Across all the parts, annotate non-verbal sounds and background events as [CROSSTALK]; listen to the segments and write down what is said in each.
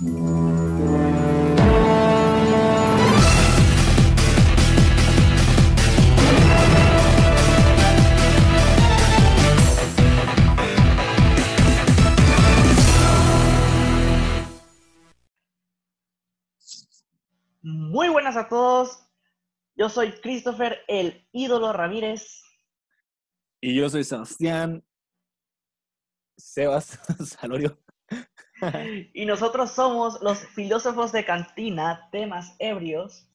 Muy buenas a todos. Yo soy Christopher, el ídolo Ramírez. Y yo soy Sebastián Sebas [LAUGHS] Salorio. [LAUGHS] Y nosotros somos los filósofos de cantina, temas ebrios.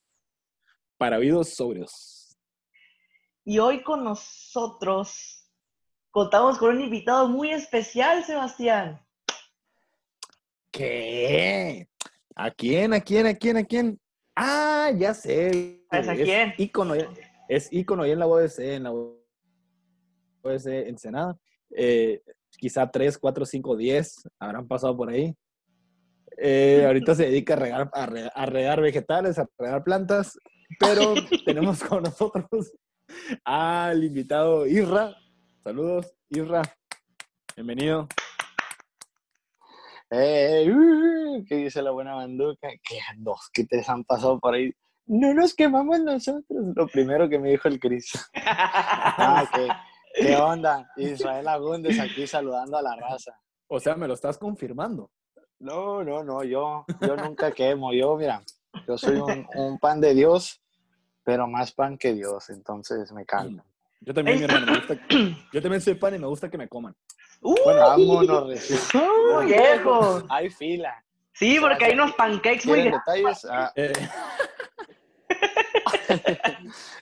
Para vidos sobrios. Y hoy con nosotros contamos con un invitado muy especial, Sebastián. ¿Qué? ¿A quién? ¿A quién? ¿A quién? ¿A quién? Ah, ya sé. ¿Sabes a quién? Ícono, es ícono ahí en la UDC, en la UDC Ensenada. Eh, quizá 3, 4, 5, 10 habrán pasado por ahí. Eh, ahorita se dedica a regar, a, re- a regar vegetales, a regar plantas, pero [LAUGHS] tenemos con nosotros al invitado Irra. Saludos, Irra. Bienvenido. Eh, uh, ¿Qué dice la buena banduca? Que dos que te han pasado por ahí. No nos quemamos nosotros. Lo primero que me dijo el Cris. [LAUGHS] Ah, ¿qué, ¿Qué [LAUGHS] onda? Israel Agúndez aquí saludando a la raza. O sea, me lo estás confirmando. No, no, no, yo, yo nunca quemo. Yo, mira, yo soy un, un pan de Dios, pero más pan que Dios, entonces me calmo. Yo también, mi hermano, me gusta. Yo también soy pan y me gusta que me coman. ¡Uh! Vámonos, recién. viejo! Hay fila. Sí, porque hay unos pancakes muy ¿Quieren grandes. detalles? Ah, Eh,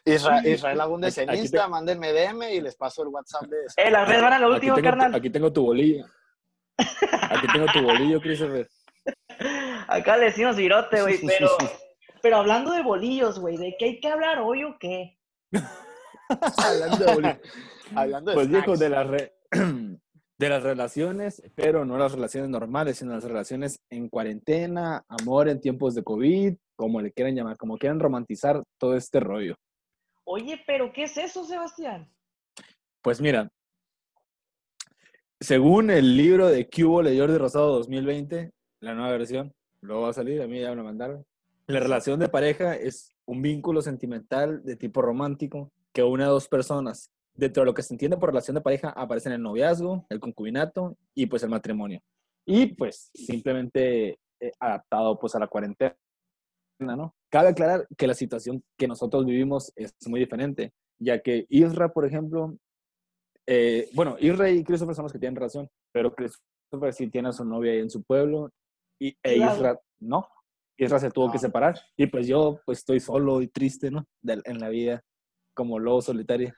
Isra- Israel Agúndez en te- mándenme DM y les paso el WhatsApp de Eh, las redes van a lo último, tengo, carnal. aquí tengo tu bolillo. Aquí tengo tu bolillo, Christopher. [LAUGHS] Acá le decimos virote, güey, [LAUGHS] pero, pero hablando de bolillos, güey, ¿de qué hay que hablar hoy o qué? [LAUGHS] Hablando de bolillo. Hablando de Pues viejo, snacks. de las, re- [CLEARS THROAT] de las relaciones, pero no las relaciones normales, sino las relaciones en cuarentena, amor en tiempos de COVID, como le quieran llamar, como quieran romantizar todo este rollo. Oye, pero ¿qué es eso, Sebastián? Pues mira, según el libro de Cubo de Jordi Rosado 2020, la nueva versión, luego va a salir, a mí ya me lo mandaron. La relación de pareja es un vínculo sentimental de tipo romántico que une a dos personas. Dentro de lo que se entiende por relación de pareja aparecen el noviazgo, el concubinato y pues el matrimonio. Y pues simplemente eh, adaptado pues a la cuarentena, ¿no? Cabe aclarar que la situación que nosotros vivimos es muy diferente, ya que Isra, por ejemplo, eh, bueno, Isra y Christopher son los que tienen relación, pero Christopher sí tiene a su novia ahí en su pueblo y e. Isra no. Isra se tuvo que Ah. separar y pues yo pues estoy solo y triste, ¿no? De- en la vida como lobo solitario.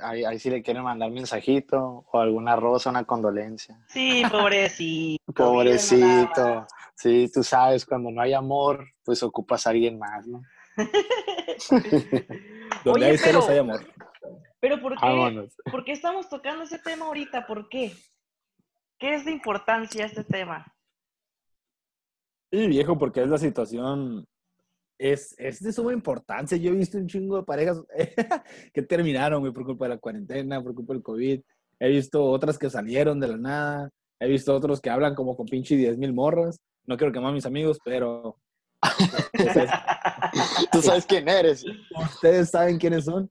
Ahí, ahí sí le quieren mandar mensajito o alguna rosa, una condolencia. Sí, pobrecito. Pobrecito. Sí, tú sabes, cuando no hay amor, pues ocupas a alguien más, ¿no? [LAUGHS] Donde Oye, hay celos pero- hay amor. Pero ¿por qué, Vámonos. ¿por qué estamos tocando ese tema ahorita? ¿Por qué? ¿Qué es de importancia este tema? Y viejo, porque es la situación, es, es de suma importancia. Yo he visto un chingo de parejas [LAUGHS] que terminaron, güey, por culpa de la cuarentena, por culpa del COVID. He visto otras que salieron de la nada. He visto otros que hablan como con pinche 10 mil morras. No quiero quemar a mis amigos, pero [LAUGHS] ustedes, [LAUGHS] Tú sabes quién eres. ustedes saben quiénes son.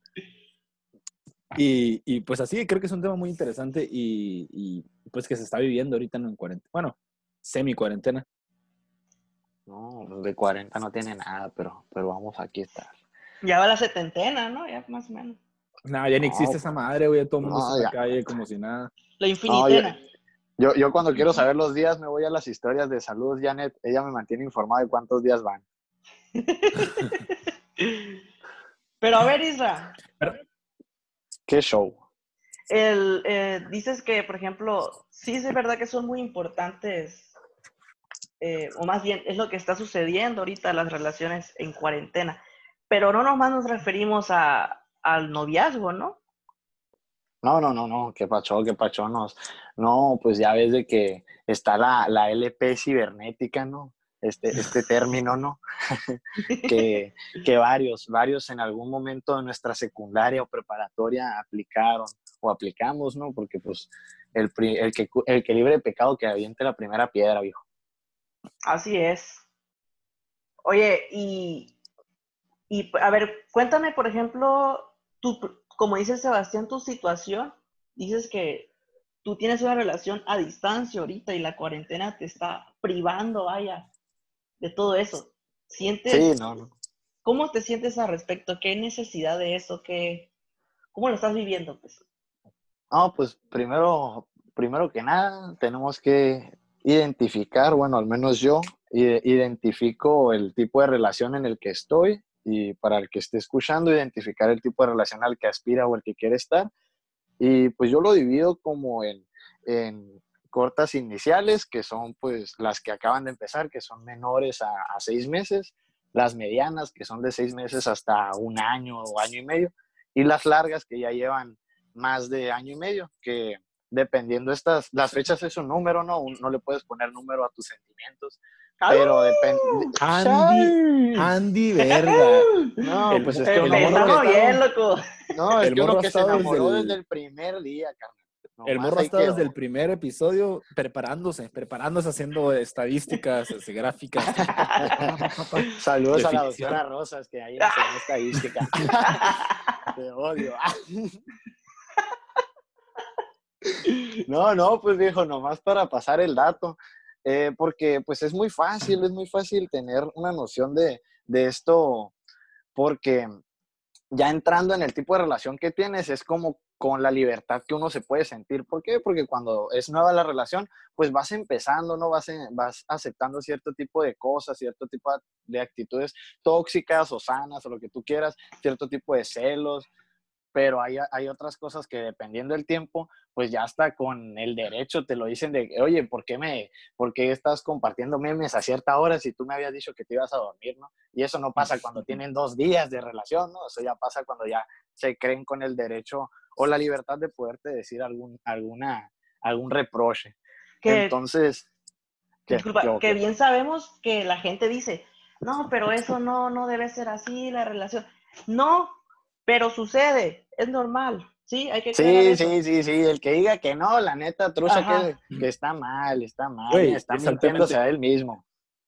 Y, y, pues así, creo que es un tema muy interesante y, y, pues que se está viviendo ahorita en cuarentena. Bueno, semi cuarentena. No, de 40 no tiene nada, pero, pero vamos, aquí está. Ya va la setentena, ¿no? Ya más o menos. No, ya ni existe esa madre, güey. Todo el mundo no, en la calle como si nada. La infinitena. Yo, yo cuando quiero saber los días me voy a las historias de salud, Janet. Ella me mantiene informado de cuántos días van. [LAUGHS] Pero a ver, Isra, ¿Qué show? el, eh, dices que, por ejemplo, sí es verdad que son muy importantes, eh, o más bien es lo que está sucediendo ahorita las relaciones en cuarentena, pero no nomás nos referimos a, al noviazgo, ¿no? No, no, no, no, qué pacho, qué pacho, no. No, pues ya ves de que está la, la LP cibernética, ¿no? Este, este [LAUGHS] término, ¿no? [LAUGHS] que, que varios, varios en algún momento de nuestra secundaria o preparatoria aplicaron o aplicamos, ¿no? Porque pues el, el, que, el que libre de pecado que aviente la primera piedra, viejo. Así es. Oye, y, y a ver, cuéntame, por ejemplo, tú, como dice Sebastián, tu situación, dices que tú tienes una relación a distancia ahorita y la cuarentena te está privando, vaya, de todo eso. ¿Sientes? Sí, no, no. ¿Cómo te sientes al respecto? ¿Qué necesidad de eso? ¿Qué, ¿Cómo lo estás viviendo? Pues? No, pues primero, primero que nada, tenemos que identificar, bueno, al menos yo identifico el tipo de relación en el que estoy y para el que esté escuchando, identificar el tipo de relación al que aspira o el que quiere estar. Y pues yo lo divido como en, en cortas iniciales, que son pues las que acaban de empezar, que son menores a, a, seis meses, las medianas, que son de seis meses hasta un año o año y medio, y las largas, que ya llevan más de año y medio, que dependiendo estas, las fechas es un número, ¿no? No le puedes poner número a tus sentimientos, pero depende. Andy, Andy, [LAUGHS] verga. No, El- pues es que el morro bien, loco. No, es El que uno se enamoró desde el- desde el primer día, carnal. El morro ha estado desde el primer episodio preparándose, preparándose, haciendo estadísticas, este, gráficas. [LAUGHS] Saludos a la doctora Rosas, que ahí enseñó estadística. [LAUGHS] Te odio. No, no, pues viejo, nomás para pasar el dato, eh, porque pues es muy fácil, es muy fácil tener una noción de, de esto, porque ya entrando en el tipo de relación que tienes, es como con la libertad que uno se puede sentir. ¿Por qué? Porque cuando es nueva la relación, pues vas empezando, ¿no? Vas, en- vas aceptando cierto tipo de cosas, cierto tipo de actitudes tóxicas o sanas o lo que tú quieras, cierto tipo de celos, pero hay, hay otras cosas que dependiendo del tiempo, pues ya hasta con el derecho te lo dicen de, que, oye, ¿por qué, me, ¿por qué estás compartiendo memes a cierta hora si tú me habías dicho que te ibas a dormir, ¿no? Y eso no pasa cuando tienen dos días de relación, ¿no? Eso ya pasa cuando ya se creen con el derecho o la libertad de poderte decir algún, alguna, algún reproche. Que, Entonces, ¿qué? disculpa, que bien sabemos que la gente dice, no, pero eso no, no debe ser así, la relación. No, pero sucede, es normal, ¿sí? Hay que Sí, eso. sí, sí, sí, el que diga que no, la neta, trucha, Ajá. que, que está mal, está mal, Güey, está mintiéndose a él mismo.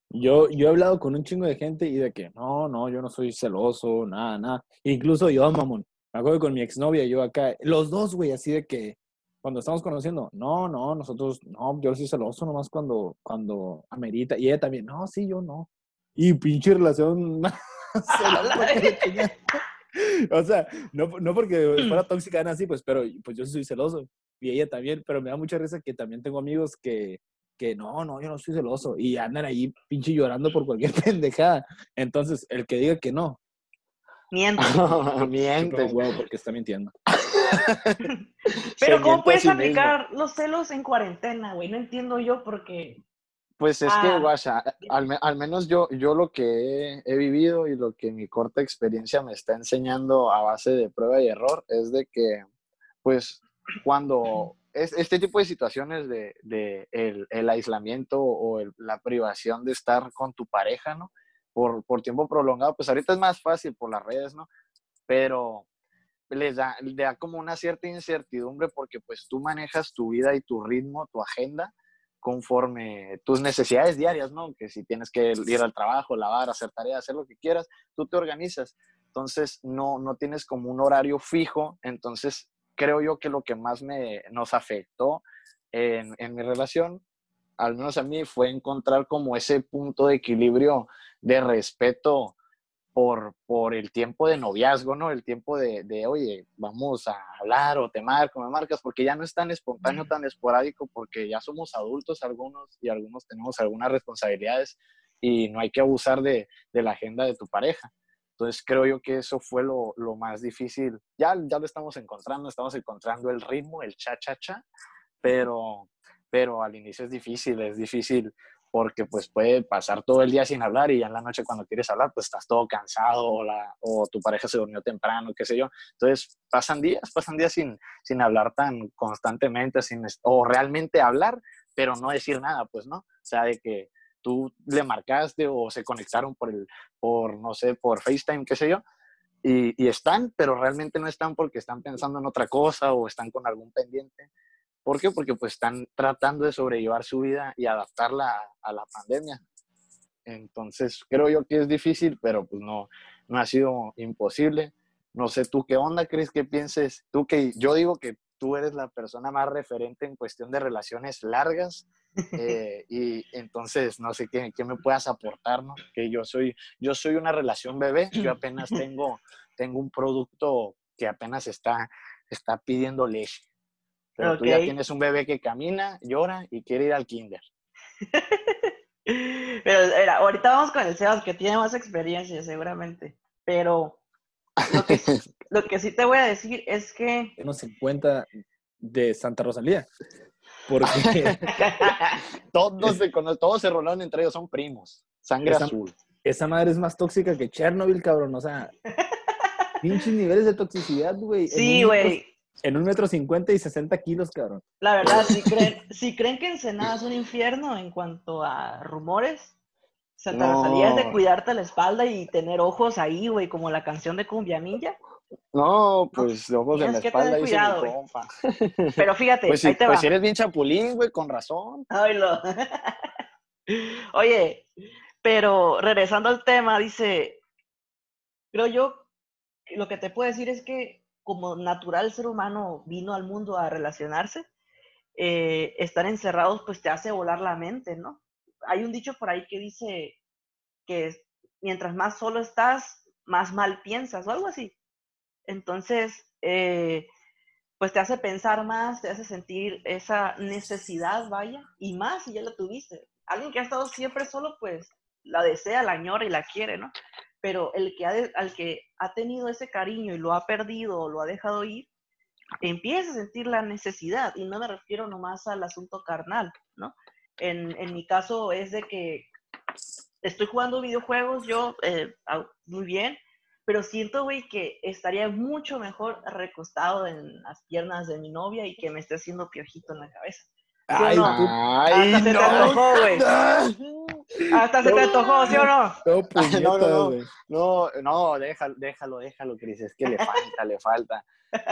Yo, yo he hablado con un chingo de gente y de que no, no, yo no soy celoso, nada, nada. Incluso yo, mamón, me acuerdo con mi exnovia, yo acá, los dos, güey, así de que cuando estamos conociendo, no, no, nosotros, no, yo soy celoso nomás cuando, cuando amerita. Y ella también, no, sí, yo no. Y pinche relación [LAUGHS] [LAUGHS] [LAUGHS] O sea, no, no porque fuera [CLEARS THROAT] tóxica, nada así, pues, pero pues yo soy celoso. Y ella también, pero me da mucha risa que también tengo amigos que, que no, no, yo no soy celoso. Y andan ahí pinche llorando por cualquier [LAUGHS] pendejada. Entonces, el que diga que no, Miente. [LAUGHS] un huevo porque está mintiendo. Pero Se ¿cómo miente puedes mismo. aplicar los celos en cuarentena, güey? No entiendo yo porque... Pues es que, guacha, al, al menos yo, yo lo que he, he vivido y lo que mi corta experiencia me está enseñando a base de prueba y error es de que, pues, cuando [CLEARS THROAT] es, este tipo de situaciones de, de el, el aislamiento o el- la privación de estar con tu pareja, ¿no? Por, por tiempo prolongado, pues ahorita es más fácil por las redes, ¿no? Pero les da, da como una cierta incertidumbre porque pues tú manejas tu vida y tu ritmo, tu agenda conforme tus necesidades diarias, ¿no? Que si tienes que ir al trabajo, lavar, hacer tareas, hacer lo que quieras, tú te organizas. Entonces, no, no tienes como un horario fijo. Entonces, creo yo que lo que más me, nos afectó en, en mi relación, al menos a mí, fue encontrar como ese punto de equilibrio de respeto por, por el tiempo de noviazgo, ¿no? El tiempo de, de, oye, vamos a hablar o te marco, me marcas, porque ya no es tan espontáneo, tan esporádico, porque ya somos adultos algunos y algunos tenemos algunas responsabilidades y no hay que abusar de, de la agenda de tu pareja. Entonces creo yo que eso fue lo, lo más difícil. Ya, ya lo estamos encontrando, estamos encontrando el ritmo, el cha-cha-cha, pero, pero al inicio es difícil, es difícil porque pues puede pasar todo el día sin hablar y ya en la noche cuando quieres hablar pues estás todo cansado o, la, o tu pareja se durmió temprano, qué sé yo. Entonces pasan días, pasan días sin, sin hablar tan constantemente, sin, o realmente hablar, pero no decir nada, pues, ¿no? O sea, de que tú le marcaste o se conectaron por, el, por no sé, por FaceTime, qué sé yo, y, y están, pero realmente no están porque están pensando en otra cosa o están con algún pendiente. ¿Por qué? Porque pues están tratando de sobrellevar su vida y adaptarla a, a la pandemia. Entonces, creo yo que es difícil, pero pues no, no ha sido imposible. No sé tú qué onda, Cris, qué pienses. Tú que yo digo que tú eres la persona más referente en cuestión de relaciones largas. [LAUGHS] eh, y entonces, no sé qué, qué me puedas aportar, ¿no? Que yo soy, yo soy una relación bebé, yo apenas [CLEARS THROAT] tengo, tengo un producto que apenas está, está pidiendo leche. Pero tú ya tienes un bebé que camina, llora y quiere ir al kinder. [LAUGHS] Pero ahorita vamos con el Sebas, que tiene más experiencia seguramente. Pero lo que, [LAUGHS] lo que sí te voy a decir es que... Unos 50 de Santa Rosalía. Porque [LAUGHS] todos, se, todos se rolaron entre ellos, son primos. Sangre Esa- azul. esa madre es más tóxica que Chernobyl, cabrón. O sea, pinches niveles de toxicidad, güey. Sí, güey. En un metro cincuenta y 60 kilos, cabrón. La verdad, si [LAUGHS] creen, si creen que Ensenada es un infierno en cuanto a rumores, No. Rosalía es de cuidarte la espalda y tener ojos ahí, güey, como la canción de Cumbia Ninja. No, pues ojos en la espalda, cuidado, mi güey. compa. [LAUGHS] Pero fíjate, Pues, si, ahí te pues va. si eres bien chapulín, güey, con razón. Ay, lo- [LAUGHS] Oye, pero regresando al tema, dice, creo yo, lo que te puedo decir es que como natural ser humano vino al mundo a relacionarse, eh, estar encerrados pues te hace volar la mente, ¿no? Hay un dicho por ahí que dice que mientras más solo estás, más mal piensas o algo así. Entonces, eh, pues te hace pensar más, te hace sentir esa necesidad, vaya, y más si ya la tuviste. Alguien que ha estado siempre solo, pues la desea, la añora y la quiere, ¿no? Pero el que ha de- al que ha tenido ese cariño y lo ha perdido o lo ha dejado ir, empieza a sentir la necesidad, y no me refiero nomás al asunto carnal, ¿no? En, en mi caso es de que estoy jugando videojuegos yo eh, muy bien, pero siento, güey, que estaría mucho mejor recostado en las piernas de mi novia y que me esté haciendo piojito en la cabeza. ¿Sí o Ay, no? tú- Ay, Hasta se te antojó, güey. [LAUGHS] Hasta se te antojó, ¿sí o no? [LAUGHS] no, no. No, no, déjalo, déjalo, déjalo, Cris. Es que le falta, le falta.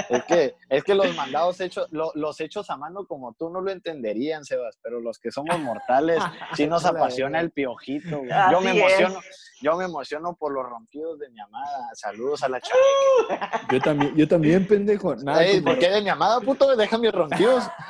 Es que, es que los mandados hechos, lo- los hechos a mano como tú no lo entenderían, Sebas, pero los que somos mortales [LAUGHS] sí nos apasiona el piojito. güey. Yo me emociono, yo me emociono por los rompidos de mi amada. Saludos a la chava. [LAUGHS] Yo también, yo también, pendejo. Nada, Ey, ¿Por qué de mi amada, puto? Deja mis ronquidos. [LAUGHS]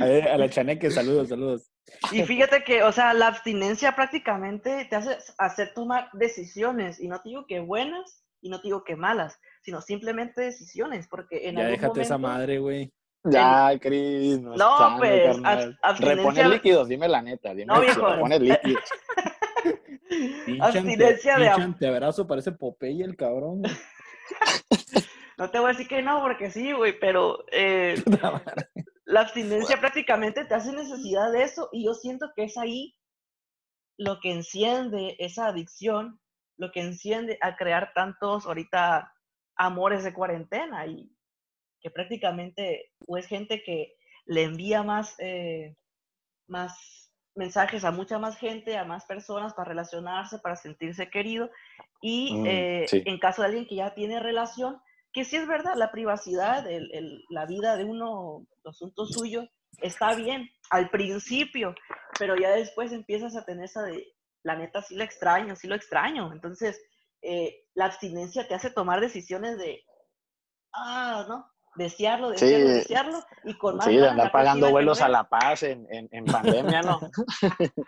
a, ver, a la chaneque, saludos, saludos. Y fíjate que, o sea, la abstinencia prácticamente te hace hacer tomar decisiones, y no te digo que buenas, y no te digo que malas, sino simplemente decisiones, porque en Ya algún déjate esa momento- madre, güey. Ya, Cris. No, No, pues, abstinencia- Reponer líquidos, dime la neta. Dime No, si viejo. repones líquidos. [LAUGHS] Abstinencia de pinche am- anteabrazo, parece Popeye el cabrón. [LAUGHS] No te voy a decir que no, porque sí, güey, pero eh, [LAUGHS] la abstinencia prácticamente te hace necesidad de eso, y yo siento que es ahí lo que enciende esa adicción, lo que enciende a crear tantos ahorita amores de cuarentena, y que prácticamente pues gente que le envía más, eh, más mensajes a mucha más gente, a más personas para relacionarse, para sentirse querido, y Mm, eh, sí. en caso de alguien que ya tiene relación, que sí es verdad, la privacidad, el- el- la vida de uno, los asuntos suyos, está bien al principio, pero ya después empiezas a tener esa de, la neta, sí lo extraño, sí lo extraño. Entonces, eh, la abstinencia te hace tomar decisiones de, ah, ¿no? Desearlo, Sí. desearlo, desearlo, y con más Sí, de andar pagando vuelos lo a. La Paz en, en, en pandemia, ¿no? [LAUGHS]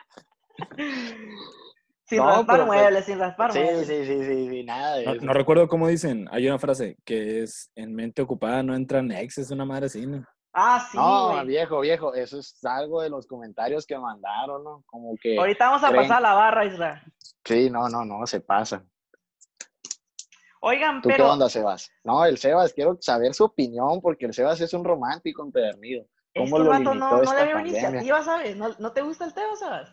Sin No, raspar pero pues- muebles, sin raspar Sí, muebles. sí, sí, sí, sí, nada de No, eso. no recuerdo cómo dicen. Hay una frase que es en mente ocupada no entran exes, una madre así, ¿no? Ah, sí, No, güey. viejo, viejo, eso es algo de los comentarios que mandaron, ¿no? Como que, Ahorita vamos a creen- pasar a la barra, Isra. sí, no, no, no, se pasa. Oigan, ¿Tú qué pero onda, Sebas? No, el Sebas, quiero saber su opinión, porque el Sebas es un romántico empedernido. ¿Cómo este lo vato limitó no, no le veo pandemia? iniciativa, ¿sabes? ¿No, no te gusta el tema, sabes?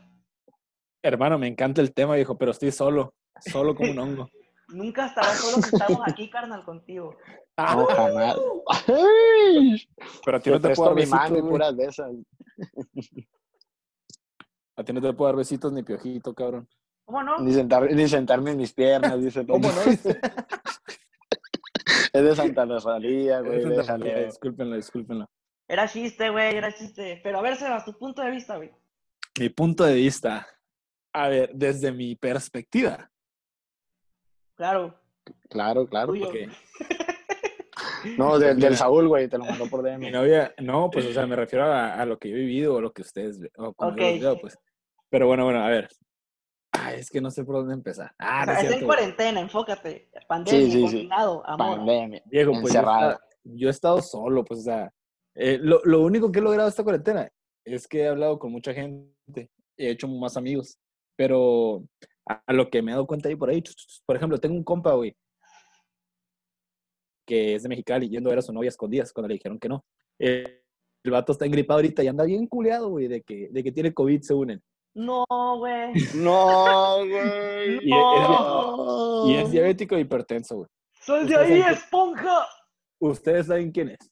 Hermano, me encanta el tema, viejo, pero estoy solo. Solo como un hongo. [LAUGHS] Nunca estarás solo si estamos aquí, carnal, contigo. No, jamás. Ay, [LAUGHS] Pero a ti Te no te puedo presto dar mi mano y puras de esas. [LAUGHS] A ti no te puedo dar besitos ni piojito, cabrón. ¿Cómo no? Ni, sentar- ni sentarme en mis piernas, dice. ¿Cómo no? [LAUGHS] Es de Santa Rosalía, güey. Es de Santa. María, Discúlpenlo, discúlpenlo. Era chiste, güey, era chiste. Pero a ver, Sebas, tu punto de vista, güey. Mi punto de vista. A ver, desde mi perspectiva. Claro, Claro, claro. tuyo. No, del, del Mira. Saúl, güey, te lo mandó por Mi DM. novia, no, pues, o sea, me refiero a, a lo que yo he vivido o lo que ustedes o como yo pues. Pero bueno, bueno, a ver. Ay, es que no sé por dónde empezar. Ah, no es en güey. cuarentena, enfócate. Pandemia, Sí, sí, sí. amor. Pandemia. Viejo, pues yo, encerrado. esta- yo he estado solo, pues, o sea, eh, lo, lo único que he logrado esta cuarentena es que he hablado con mucha gente, he hecho más amigos, pero a, a lo que me he dado cuenta ahí por ahí, por ejemplo, tengo un compa, güey, que es de Mexicali, yendo a ver a su novia escondidas cuando le dijeron que no. Eh, el vato está engripado ahorita y anda bien culeado, güey, de que, de que tiene COVID, según él. No, güey. No, güey. Y es- [LAUGHS] No. Y es diabético e hipertenso, güey. ¡Sal de ahí, que- esponja! ¿Ustedes saben quién es?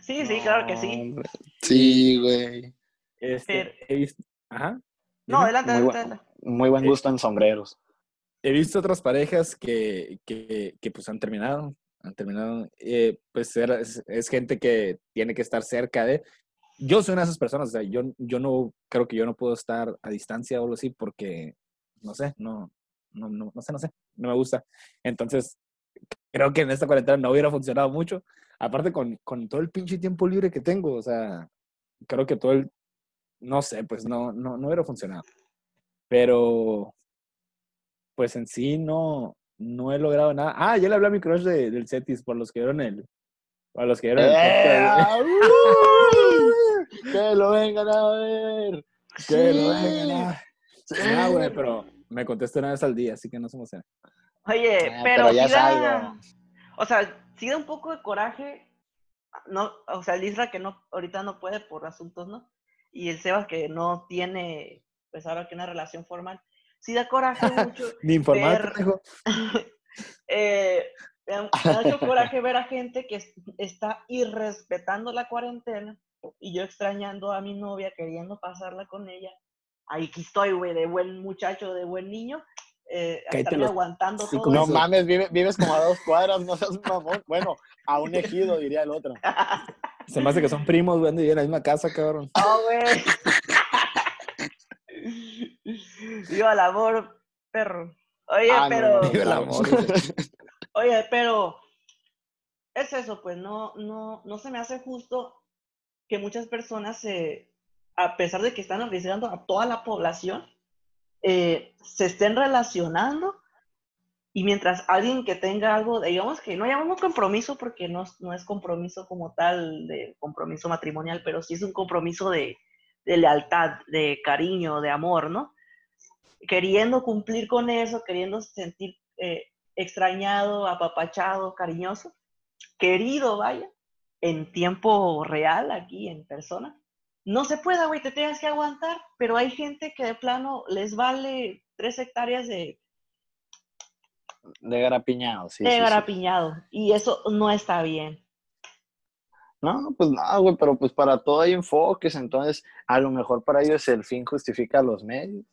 Sí, sí, claro que sí. Sí, güey. Este, he visto, ajá. No, adelante, Muy adelante. Muy buen gusto en sombreros. he visto otras parejas que, que, que, pues han terminado, terminado, eh, pues era- es, es gente que tiene que estar cerca de, yo soy una de esas personas, o sea, yo, yo no, creo que yo no puedo estar a distancia o algo así porque, no sé, no, no, no, no sé, no sé, no me gusta. Entonces, creo que en esta cuarentena no hubiera funcionado mucho, aparte con, con todo el pinche tiempo libre que tengo, o sea, creo que todo el, no sé, pues no, no, no hubiera funcionado. Pero, pues en sí no, no he logrado nada. Ah, ya le hablé a mi crush de- del Cetis por los que vieron el. Para los que vieron el. ¡Eh! ¡Que lo vengan a ver! Que lo Sí. vengan a- Ah, güey, pero me contesta una vez al día, así que no se emociona. Oye, Ah, pero, pero ya sí es da, algo. o sea, sí da un poco de coraje, no, o sea, el Isra que no, ahorita no puede por asuntos, ¿no? Y el Sebas que no tiene, pues ahora que una relación formal, sí da coraje mucho, [LAUGHS] Ni informar, Ver- [LAUGHS] eh, me da mucho coraje ver a gente que es- está irrespetando la cuarentena y yo extrañando a mi novia, queriendo pasarla con ella. Ahí aquí estoy, güey, de buen muchacho, de buen niño, eh, estarme los aguantando todo No eso. mames, vive- vives como a dos cuadras, no seas mamón. Bueno, a un ejido, diría el otro. [LAUGHS] Se me hace que son primos, güey, en la misma casa, cabrón. ¡Oh, güey! Viva el amor, perro. Oye, Ah, pero... no, Viva el amor. [LAUGHS] Oye, pero... Es eso, pues no, no, no se me hace justo que muchas personas se, a pesar de que están arriesgando a toda la población, eh, se estén relacionando y mientras alguien que tenga algo, digamos que no llamamos compromiso porque no, es- no es compromiso como tal de compromiso matrimonial, pero sí es un compromiso de, de lealtad, de cariño, de amor, ¿no? Queriendo cumplir con eso, queriendo sentir eh, extrañado, apapachado, cariñoso, querido, vaya, en tiempo real, aquí en persona. No se puede, güey, te tienes que aguantar, pero hay gente que de plano les vale tres hectáreas de, De garapiñado, sí. de sí, sí. garapiñado, y eso no está bien. No, pues nada, güey, pero pues para todo hay enfoques, entonces a lo mejor para ellos el fin justifica los medios.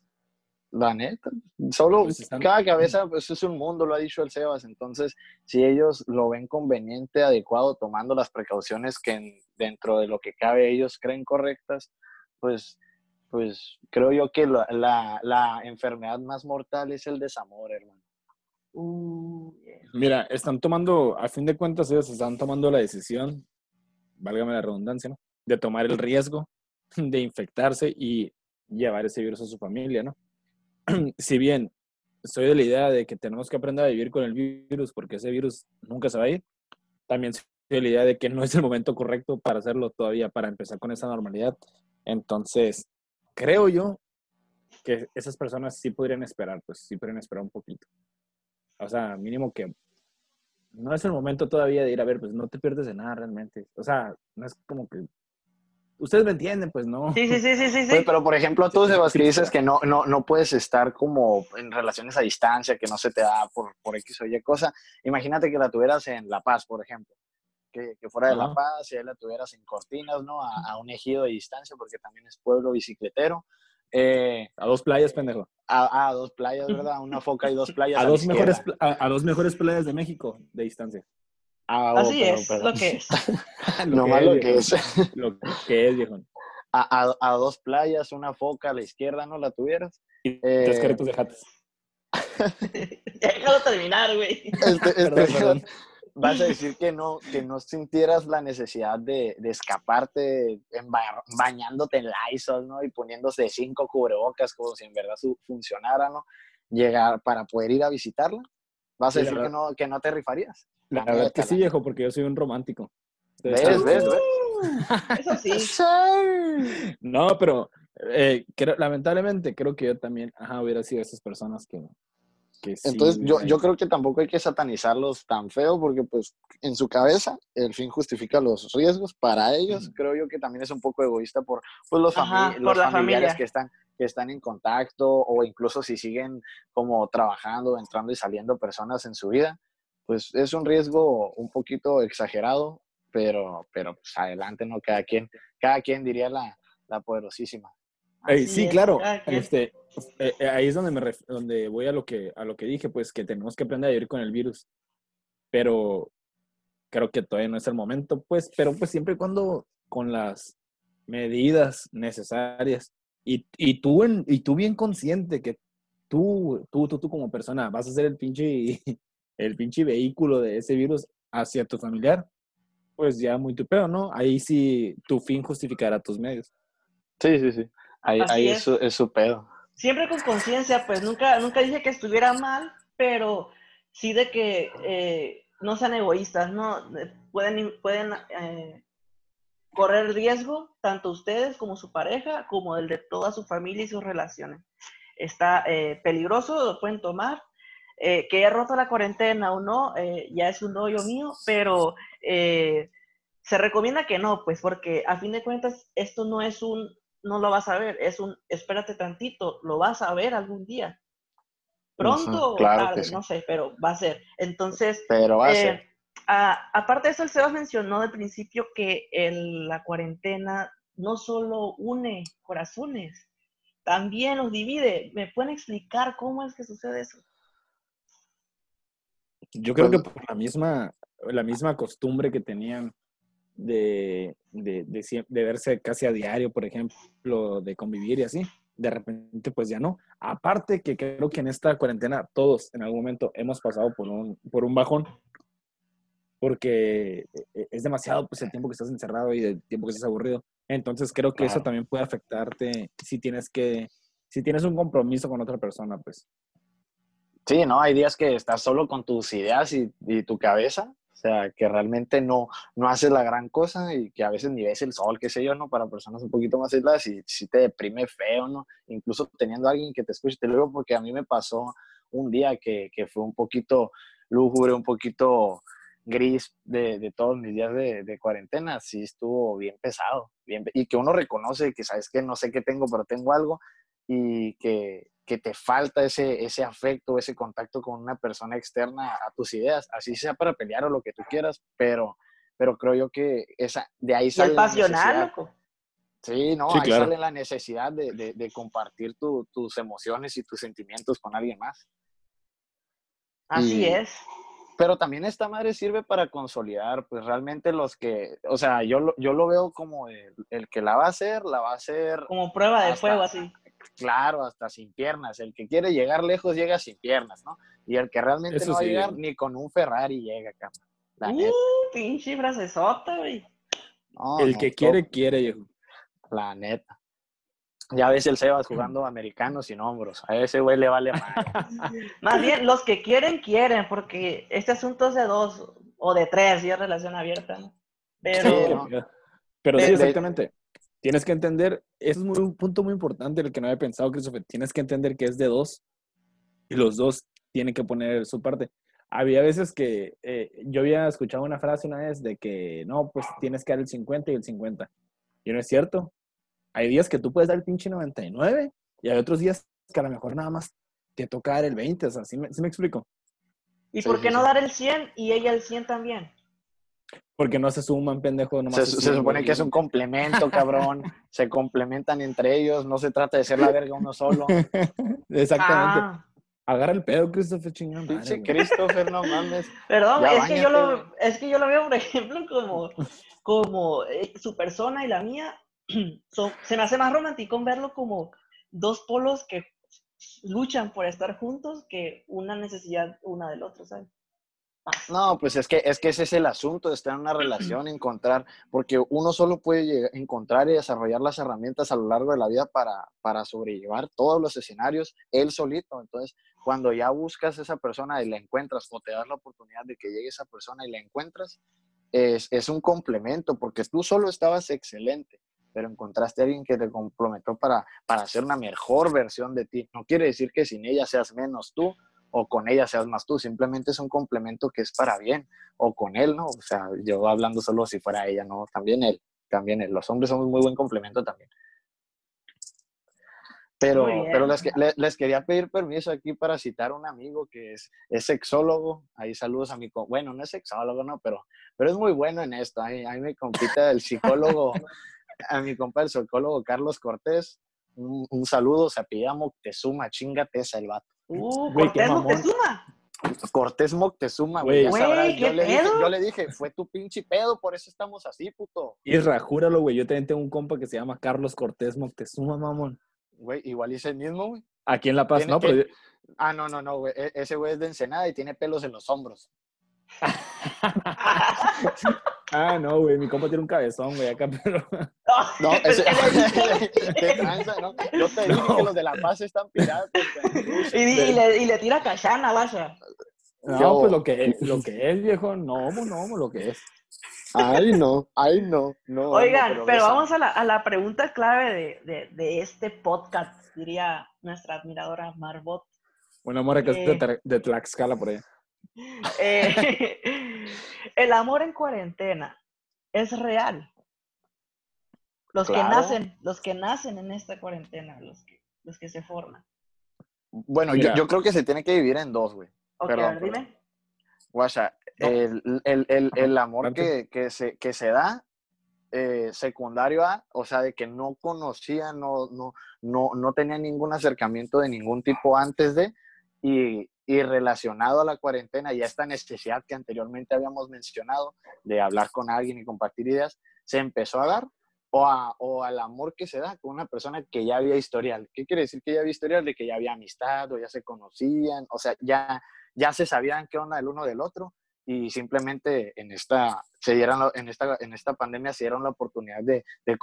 La neta. Solo Pues están- cada cabeza pues es un mundo, lo ha dicho el Sebas. Entonces, si ellos lo ven conveniente, adecuado, tomando las precauciones que en- dentro de lo que cabe ellos creen correctas, pues, pues creo yo que la, la, la enfermedad más mortal es el desamor, hermano. Uh, yeah. Mira, están tomando, a fin de cuentas, ellos están tomando la decisión, válgame la redundancia, ¿no? De tomar el riesgo de infectarse y llevar ese virus a su familia, ¿no? [CLEARS THROAT] si bien soy de la idea de que tenemos que aprender a vivir con el virus porque ese virus nunca se va a ir, también soy de la idea de que no es el momento correcto para hacerlo todavía, para empezar con esa normalidad. Entonces, creo yo que esas personas sí podrían esperar, pues sí podrían esperar un poquito. O sea, mínimo que no es el momento todavía de ir a ver, pues no te pierdes de nada realmente. O sea, no es como que... Ustedes me entienden, pues no. Sí, sí, sí, sí, sí. pero por ejemplo, tú, Sí, Sebas, sí, que sí, dices que no, no, no puedes estar como en relaciones a distancia, que no se te da por, por X o Y cosa. Imagínate que la tuvieras en La Paz, por ejemplo. Que, que fuera de La. Paz y ahí la tuvieras en Cortinas, ¿no? A, a un ejido de distancia, porque también es pueblo bicicletero. Eh, A dos playas, pendejo. a, a dos playas, ¿verdad? Una foca y dos playas. [LAUGHS] A la dos, mejores, a, a dos mejores playas de México de distancia. Ah, oh, Así perdón, es, perdón. lo que es. Nomás [LAUGHS] lo que viejo. es. Lo que es, viejo. [LAUGHS] A, a- a dos playas, una foca a la izquierda, ¿no la tuvieras? Y Eh, tres carritos de jates. [LAUGHS] Déjalo terminar, güey. Este- este- Perdón, perdón. vas a decir que no, que no sintieras la necesidad de, de escaparte en ba- bañándote en Lysol, ¿no? Y poniéndose cinco cubrebocas como si en verdad su- funcionara, ¿no? Llegar para poder ir a visitarla. Vas a Sí, decir que no, que no te rifarías. La La verdad que sí, viejo, porque yo soy un romántico. ¿Ves, ves, ves? [LAUGHS] Eso sí. No, pero eh, creo- lamentablemente creo que yo también, ajá, hubiera sido esas personas que, que sí Entonces, yo, yo creo que tampoco hay que satanizarlos tan feo porque, pues, en su cabeza el fin justifica los riesgos. Para ellos, creo yo que también es un poco egoísta por pues, los, Ajá, fami- por los familiares familia. que están, que están en contacto o incluso si siguen como trabajando, entrando y saliendo personas en su vida. Pues es un riesgo un poquito exagerado, pero, pero pues adelante, ¿no? Cada quien, cada quien diría la, la poderosísima. Sí, es, claro. Este, eh, eh, ahí es donde me ref- donde voy a lo que a lo que dije, pues que tenemos que aprender a vivir con el virus. Pero creo que todavía no es el momento, pues, pero pues siempre y cuando con las medidas necesarias y, y tú en- y tú bien consciente que tú, tú, tú, tú como persona vas a ser el pinche el pinche vehículo de ese virus hacia tu familiar, pues ya muy tu pedo, ¿no? Ahí sí tu fin justificará tus medios. Sí, sí, sí. Ahí, ahí es. es, su, es su pedo. Siempre con conciencia, pues nunca, nunca dije que estuviera mal, pero sí de que eh, no sean egoístas, ¿no? Eh, Pueden, pueden eh, correr el riesgo, tanto ustedes como su pareja, como el de toda su familia y sus relaciones. Está eh, peligroso, lo pueden tomar. Eh, que haya roto la cuarentena o no, eh, ya es un rollo mío, pero eh, se recomienda que no, pues porque a fin de cuentas esto no es un, no lo vas a ver, es un, espérate tantito, lo vas a ver algún día. Pronto o claro que tarde, sí. no sé, pero va a ser. Entonces, Pero va a eh, ser. a- aparte de eso, el Sebas mencionó al principio que el- la cuarentena no solo une corazones, también los divide. ¿Me pueden explicar cómo es que sucede eso? Yo creo Pues- que por la misma, la misma costumbre que tenían de, de, de, verse casi a diario, por ejemplo, de convivir y así, de repente pues ya no. Aparte que creo que en esta cuarentena todos en algún momento hemos pasado por un, por un bajón, porque e- es demasiado pues el tiempo que estás encerrado y el tiempo que estás aburrido. Entonces creo que eso también puede afectarte si tienes que, si tienes un compromiso con otra persona, pues. Sí, ¿no? Hay días que estás solo con tus ideas y, y tu cabeza. O sea, que realmente no, no haces la gran cosa y que a veces ni ves el sol, qué sé yo, ¿no? Para personas un poquito más aisladas y si te deprime feo, ¿no? Incluso teniendo alguien que te escuche. Te lo digo porque a mí me pasó un día que, que fue un poquito lúgubre, un poquito gris de, de todos mis días de, de cuarentena. Sí estuvo bien pesado. Bien, y que uno reconoce que, ¿sabes que No sé qué tengo, pero tengo algo y que, que te falta ese, ese afecto, ese contacto con una persona externa a tus ideas, así sea para pelear o lo que tú quieras, pero, pero creo yo que esa, de ahí Y sale el la pasional, loco. Sí, no, Sí, ahí claro. sale la necesidad de, de- de compartir tu- tus emociones y tus sentimientos con alguien más. Así Y- es. Pero también esta madre sirve para consolidar, pues realmente los que, o sea, yo lo, yo lo veo como el, el que la va a hacer, la va a hacer Como prueba de Hasta- fuego, así. Claro, hasta sin piernas. El que quiere llegar lejos llega sin piernas, ¿no? Y el que realmente Eso no va a llegar ni con un Ferrari llega acá. La Uh, neta. pinche frasezota, güey. No, el no, que todo- quiere, quiere. La neta. Ya ves el Sebas jugando americano sin hombros. A ese güey le vale más. [LAUGHS] Más bien, los que quieren, quieren, porque este asunto es de dos o de tres, y es relación abierta, ¿no? Pero, Sí, ¿no? Pero sí, De- exactamente. Tienes que entender, eso es muy- un punto muy importante el que no había pensado, Christopher. Tienes que entender que es de dos y los dos tienen que poner su parte. Había veces que eh, yo había escuchado una frase una vez de que no, pues tienes que dar el 50 y el 50. Y no es cierto. Hay días que tú puedes dar el pinche 99 y hay otros días que a lo mejor nada más te toca dar el 20. O sea, ¿sí me, sí me explico? ¿y Sí, por sí, qué no sí. dar el 100 y ella el 100 también? Porque no se suman, pendejo. Nomás Se, se se suman, supone que es un complemento, [LAUGHS] cabrón. Se complementan entre ellos. No se trata de ser la verga uno solo. [LAUGHS] Exactamente. Ah, Agarra el pedo, Christopher, madre, Pinche. Christopher, no mames. Perdón, Ya es que, yo lo, es que yo lo veo, por ejemplo, como, como eh, su persona y la mía. [CLEARS THROAT] son- se me hace más romántico verlo como dos polos que luchan por estar juntos que una necesidad una del otro, ¿sabes? No, pues es que, es que ese es el asunto de estar en una relación, [CLEARS THROAT] encontrar, porque uno solo puede llegar- encontrar y desarrollar las herramientas a lo largo de la vida para, para sobrellevar todos los escenarios él solito. Entonces, cuando ya buscas a esa persona y la encuentras o te das la oportunidad de que llegue esa persona y la encuentras, es, es un complemento, porque tú solo estabas excelente, pero encontraste a alguien que te complementó para, para hacer una mejor versión de ti. No quiere decir que sin ella seas menos tú o con ella seas más tú, simplemente es un complemento que es para bien, o con él, ¿no? O sea, yo hablando solo si fuera ella, ¿no? También él, también él. Los hombres somos muy buen complemento también. Pero, pero les, les quería pedir permiso aquí para citar a un amigo que es, es sexólogo. Ahí saludos a mi... Bueno, no es sexólogo, ¿no? Pero, pero es muy bueno en esto. Ahí, ahí me compita el psicólogo, a mi compa el psicólogo Carlos Cortés. Un, un saludo, se apellida Moctezuma, chingate esa el vato. Uh, Güey, Cortés. Moctezuma. Cortés Moctezuma, güey. ya Güey, sabrás. ¿qué yo, le dije, pedo? yo le dije, fue tu pinche pedo, por eso estamos así, puto. Isra, júralo, güey. Yo también tengo un compa que se llama Carlos Cortés Moctezuma, mamón. Güey, igual hice el mismo, güey. Aquí en La Paz, no, pero Ah, no, no, no, güey. E- ese güey es de Ensenada y tiene pelos en los hombros. [LAUGHS] [LAUGHS] Ah, no, güey. Mi compa tiene un cabezón, güey, acá, [LAUGHS] pero. No, ese... ¿Qué le Qué tranza, ¿no? Yo te dije No. que los de La Paz están pirados. [LAUGHS] y, le, y le tira cachana, vaya. No, Yo- pues lo que es, lo que es, viejo. No, no, no, lo que es. Ay, no, ay, no, no. Oigan, no, pero vamos a la, a la pregunta clave de, de, de este podcast, diría nuestra admiradora Marbot. Una morra que es de, Eh. De Tlaxcala por ahí. [LAUGHS] Eh, el amor en cuarentena es real. Los que nacen, los que nacen en esta cuarentena, los que, los que se forman. Bueno, yo, creo que se tiene que dividir en dos, güey. Ok, Perdón, a ver, perdón. dime. Guasha, No. el, el, el, el amor que, que, se, que se da eh, secundario a, o sea, de que no conocía, no, no, no, no tenía ningún acercamiento de ningún tipo antes de, y, relacionado a la cuarentena y a esta necesidad que anteriormente habíamos mencionado de hablar con alguien y compartir ideas, se empezó a dar, o, a- o al amor que se da con una persona que ya había historial. ¿Qué quiere decir que ya había historial? De que ya había amistad o ya se conocían, o sea, ya, ya se sabían qué onda el uno del otro y simplemente en esta, se dieron, en esta, en esta pandemia se dieron la oportunidad de, de.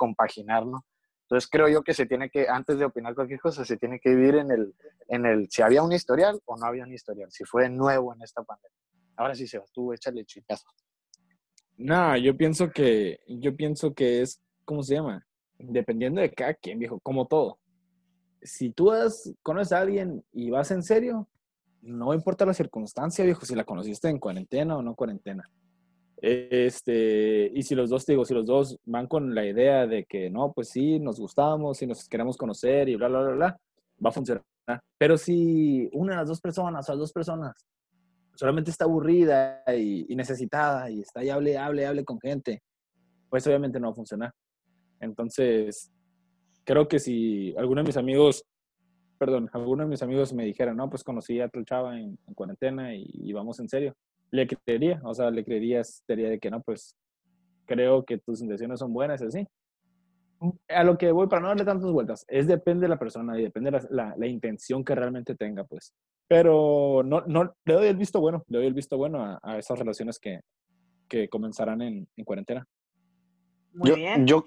Entonces creo yo que se tiene que, antes de opinar cualquier cosa, se tiene que dividir en el, en el si había un historial o no había un historial, si fue nuevo en esta pandemia. Ahora sí, Sebas, tú échale chicazo. No, yo pienso que, yo pienso que es, ¿cómo se llama? Dependiendo de cada quien, viejo, como todo. Si tú has, conoces a alguien y vas en serio, no importa la circunstancia, viejo, si la conociste en cuarentena o no cuarentena. Este, y si los dos, digo, si los dos van con la idea de que no, pues sí, nos gustamos y nos queremos conocer y bla, bla, bla, va a funcionar. Pero si una de las dos personas o las dos personas solamente está aburrida y, necesitada y está y hable, hable, hable con gente, pues obviamente no va a funcionar. Entonces, creo que si alguno de mis amigos, perdón, alguno de mis amigos me dijera, no, pues conocí a tal chava en, en cuarentena y, y vamos en serio, le creería, o sea, le creería, sería de que no, pues creo que tus intenciones son buenas, así. A lo que voy, para no darle tantas vueltas, es depende de la persona y depende de la, la- la intención que realmente tenga, pues. Pero no, no, le doy el visto bueno, le doy el visto bueno a, a esas relaciones que, que comenzarán en, en cuarentena. Muy yo, bien. Yo,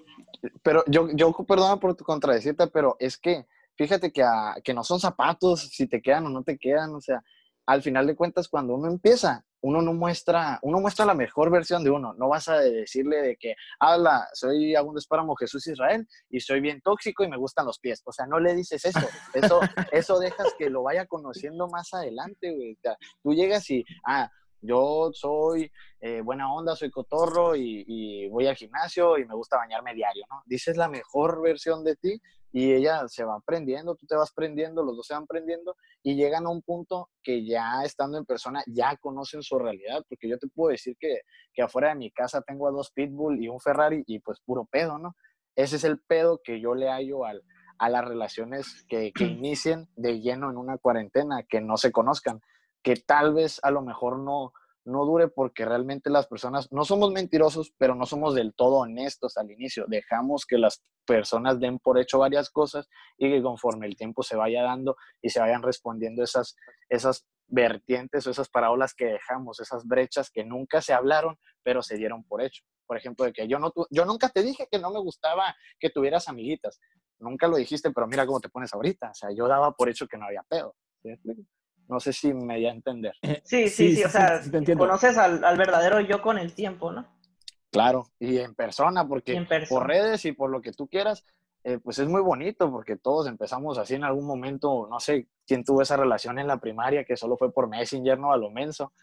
pero yo, yo, perdona por tu contradecirte, pero es que fíjate que, a- que no son zapatos, si te quedan o no te quedan, o sea, al final de cuentas, cuando uno empieza, uno no muestra, uno muestra la mejor versión de uno. No vas a decirle de que, habla, soy Agundo Espáramo Jesús Israel y soy bien tóxico y me gustan los pies. O sea, no le dices eso. Eso, eso dejas que lo vaya conociendo más adelante, tú llegas y, ah, yo soy eh, buena onda, soy cotorro y, y voy al gimnasio y me gusta bañarme diario, ¿no? Dices la mejor versión de ti y ella se va aprendiendo, tú te vas aprendiendo, los dos se van aprendiendo y llegan a un punto que ya estando en persona ya conocen su realidad, porque yo te puedo decir que, que afuera de mi casa tengo a dos Pitbull y un Ferrari y pues puro pedo, ¿no? Ese es el pedo que yo le hallo al, a las relaciones que, que [CLEARS THROAT] inicien de lleno en una cuarentena, que no se conozcan, que tal vez a lo mejor no, no dure porque realmente las personas no somos mentirosos, pero no somos del todo honestos al inicio. Dejamos que las personas den por hecho varias cosas y que conforme el tiempo se vaya dando y se vayan respondiendo esas, esas vertientes o esas parábolas que dejamos, esas brechas que nunca se hablaron, pero se dieron por hecho. Por ejemplo, de que yo, no yo nunca te dije que no me gustaba que tuvieras amiguitas. Nunca lo dijiste, pero mira cómo te pones ahorita. O sea, yo daba por hecho que no había pedo. No sé si me di a entender. Sí, sí, sí, o sea, conoces al, verdadero yo con el tiempo, ¿no? Claro, y en persona, porque por redes y por lo que tú quieras, eh, pues es muy bonito, porque todos empezamos así en algún momento, no sé quién tuvo esa relación en la primaria, que solo fue por Messenger, ¿no? A lo menso,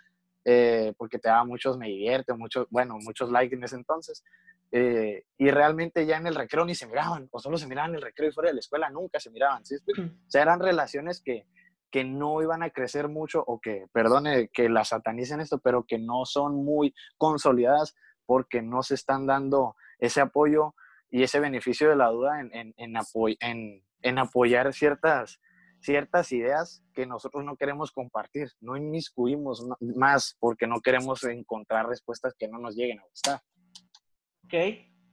eh, porque te daba muchos me divierte, muchos, bueno, muchos likes en ese entonces. Eh, y realmente ya en el recreo ni se miraban, o solo se miraban en el recreo y fuera de la escuela nunca se miraban, ¿sí? O sea, eran relaciones que, que no iban a crecer mucho o que, perdone que la satanicen esto, pero que no son muy consolidadas porque no se están dando ese apoyo y ese beneficio de la duda en, en, en, en apoyar ciertas, ciertas ideas que nosotros no queremos compartir. No inmiscuimos más porque no queremos encontrar respuestas que no nos lleguen a gustar. Ok,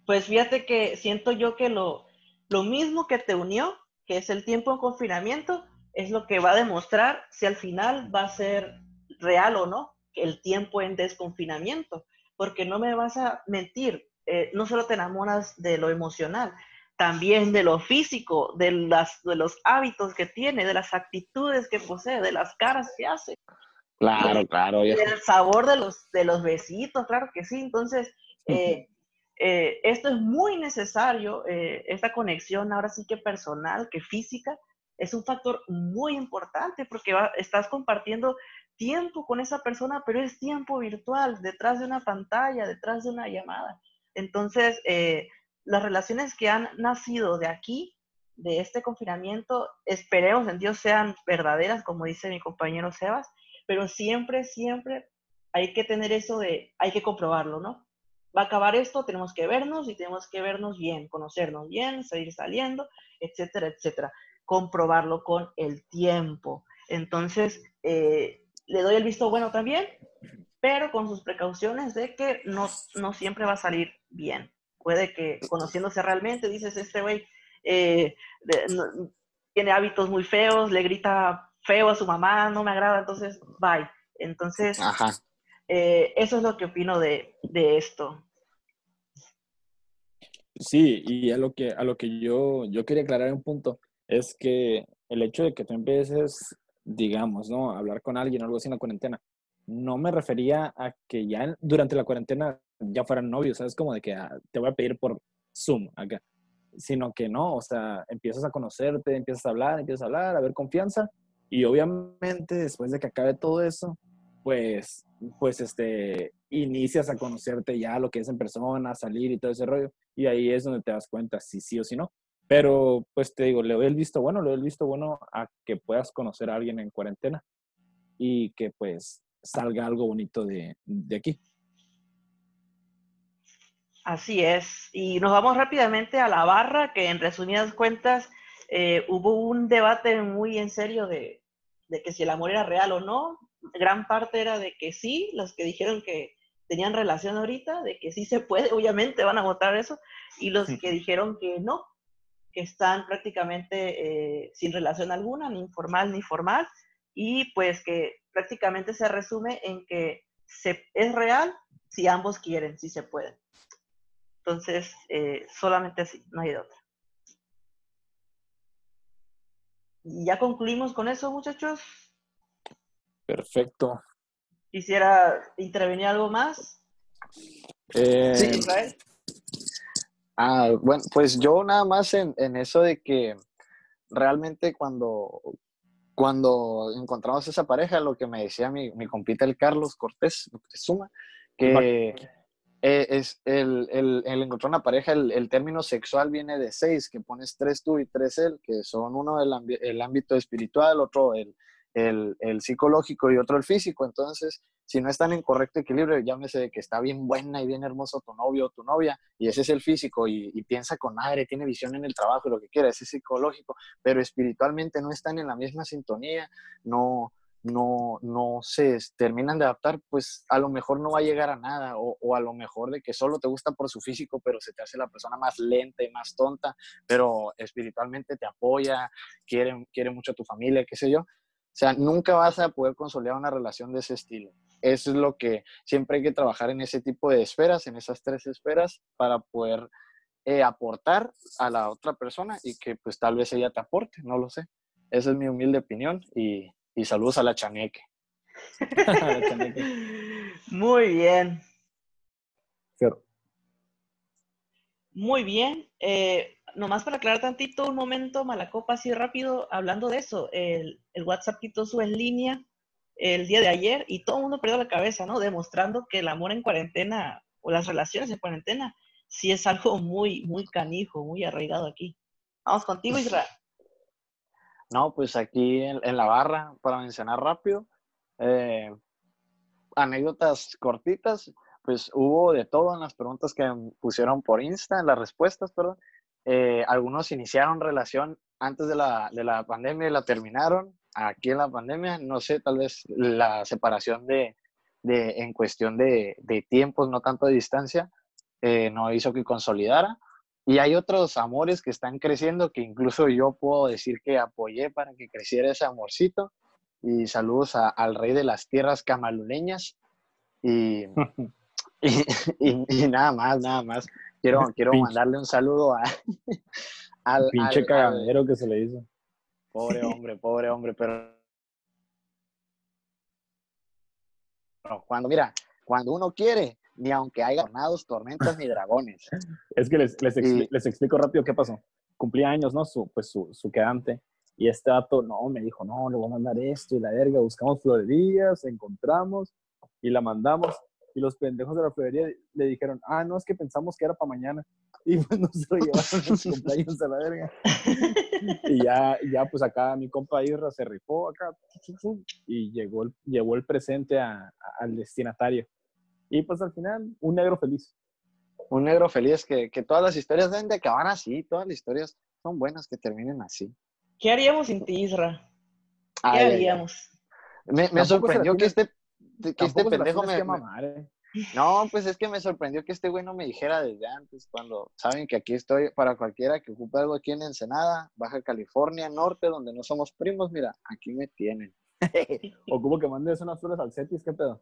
pues fíjate que siento yo que lo, lo mismo que te unió, que es el tiempo en confinamiento, es lo que va a demostrar si al final va a ser real o no el tiempo en desconfinamiento, porque no me vas a mentir, eh, no solo te enamoras de lo emocional, también de lo físico, de, las, de los hábitos que tiene, de las actitudes que posee, de las caras que hace. Claro, claro. Y el sabor de los, de los besitos, claro que sí. Entonces, eh, eh, esto es muy necesario, esta conexión ahora sí que personal, que física, es un factor muy importante porque estás compartiendo tiempo con esa persona, pero es tiempo virtual, detrás de una pantalla, detrás de una llamada. Entonces, eh, las relaciones que han nacido de aquí, de este confinamiento, esperemos en Dios sean verdaderas, como dice mi compañero Sebas, pero siempre, siempre hay que tener eso de, hay que comprobarlo, ¿no? Va a acabar esto, tenemos que vernos y tenemos que vernos bien, conocernos bien, seguir saliendo, etcétera, etcétera comprobarlo con el tiempo. Entonces, eh, le doy el visto bueno también, pero con sus precauciones de que no, no siempre va a salir bien. Puede que conociéndose realmente, dices, este güey eh, tiene hábitos muy feos, le grita feo a su mamá, no me agrada, entonces, bye. Entonces, eh, eso es lo que opino de, de, esto. Sí, y a lo que, a lo que yo, yo quería aclarar un punto es que el hecho de que tú empieces, digamos, ¿no? A hablar con alguien o algo así en la cuarentena, no me refería a que ya durante la cuarentena ya fueran novios, ¿sabes? Como de que ah, te voy a pedir por Zoom acá, sino que no, o sea, empiezas a conocerte, empiezas a hablar, empiezas a hablar, a ver confianza y obviamente después de que acabe todo eso, pues, pues, este, inicias a conocerte ya lo que es en persona, salir y todo ese rollo y ahí es donde te das cuenta si sí o si no. Pero, pues te digo, le doy el visto bueno, le doy el visto bueno a que puedas conocer a alguien en cuarentena y que pues salga algo bonito de, aquí. Así es. Y nos vamos rápidamente a la barra, que en resumidas cuentas eh, hubo un debate muy en serio de, de, que si el amor era real o no. Gran parte era de que sí, los que dijeron que tenían relación ahorita, de que sí se puede, obviamente van a votar eso, y los que dijeron que no, que están prácticamente eh, sin relación alguna, ni informal ni formal, y pues que prácticamente se resume en que se, es real si ambos quieren, si se pueden. Entonces, eh, solamente así, no hay de otra. Y ya concluimos con eso, muchachos. Perfecto. ¿Quisiera intervenir algo más? Eh, sí, Israel. Ah, bueno, pues yo nada más en, eso de que realmente cuando, cuando encontramos esa pareja, lo que me decía mi, mi compita el Carlos Cortés, Suma, que e, es el, el, encontrar una pareja, el, término sexual viene de seis, que pones tres tú y tres él, que son uno del el ámbito espiritual, otro el, el, el psicológico y otro el físico. Entonces, si no están en correcto equilibrio, llámese de que está bien buena y bien hermoso tu novio o tu novia, y ese es el físico, y, piensa con madre, tiene visión en el trabajo y lo que quiera, ese es psicológico, pero espiritualmente no están en la misma sintonía, no, no, no se terminan de adaptar, pues a lo mejor no va a llegar a nada, o, o, a lo mejor de que solo te gusta por su físico, pero se te hace la persona más lenta y más tonta, pero espiritualmente te apoya, quiere, quiere mucho a tu familia, qué sé yo. O sea, nunca vas a poder consolidar una relación de ese estilo. Eso es lo que siempre hay que trabajar en ese tipo de esferas, en esas tres esferas, para poder eh, aportar a la otra persona y que pues tal vez ella te aporte, no lo sé. Esa es mi humilde opinión y, y saludos a la chaneque. [LAUGHS] Muy bien. Muy bien. Eh, nomás para aclarar tantito, un momento, Malacopa, así rápido, hablando de eso, el, el WhatsApp quitó su en línea el día de ayer y todo el mundo perdió la cabeza, ¿no? Demostrando que el amor en cuarentena o las relaciones en cuarentena sí es algo muy, muy canijo, muy arraigado aquí. Vamos contigo, Israel. No, pues aquí en, en la barra, para mencionar rápido, eh, anécdotas cortitas, pues hubo de todo en las preguntas que pusieron por Insta, en las respuestas, perdón. Eh, algunos iniciaron relación antes de la, de la pandemia y la terminaron aquí en la pandemia. No sé, tal vez la separación de, de en cuestión de, de, tiempos, no tanto de distancia, eh, no hizo que consolidara. Y hay otros amores que están creciendo que incluso yo puedo decir que apoyé para que creciera ese amorcito. Y saludos a, al rey de las tierras camaluleñas. Y, [LAUGHS] y, y, y, nada más, nada más. Quiero, quiero mandarle un saludo a, [LAUGHS] al pinche al, cagadero al, que se le hizo. Pobre hombre, pobre hombre, pero cuando, mira, cuando uno quiere, ni aunque haya tornados, tormentas ni dragones. [LAUGHS] Es que les, les, y... les, explico rápido qué pasó. Cumplía años, ¿no? Su, pues su, su quedante. Y este dato, no, me dijo, no, le voy a mandar esto y la verga. Buscamos florerías, encontramos y la mandamos. Y los pendejos de la florería le dijeron, ah, no, es que pensamos que era para mañana. [LAUGHS] Y pues no se lo llevaron los cumpleaños a la verga. [LAUGHS] y ya, ya pues acá mi compa Irra se rifó acá y llegó el, llevó el presente a, a, al destinatario. Y pues al final, un negro feliz. Un negro feliz, que, que todas las historias deben de acabar así, todas las historias son buenas que terminen así. ¿Qué haríamos sin ti, Isra? ¿Qué Ay, haríamos? Me, me sorprendió que este, que este pendejo me, mamar, eh. [LAUGHS] No, pues es que me sorprendió que este güey no me dijera desde antes, cuando saben que aquí estoy para cualquiera que ocupe algo aquí en Ensenada, Baja California, Norte, donde no somos primos, mira, aquí me tienen. [LAUGHS] Ocupo que mandes unas flores al Cetis, ¿qué pedo?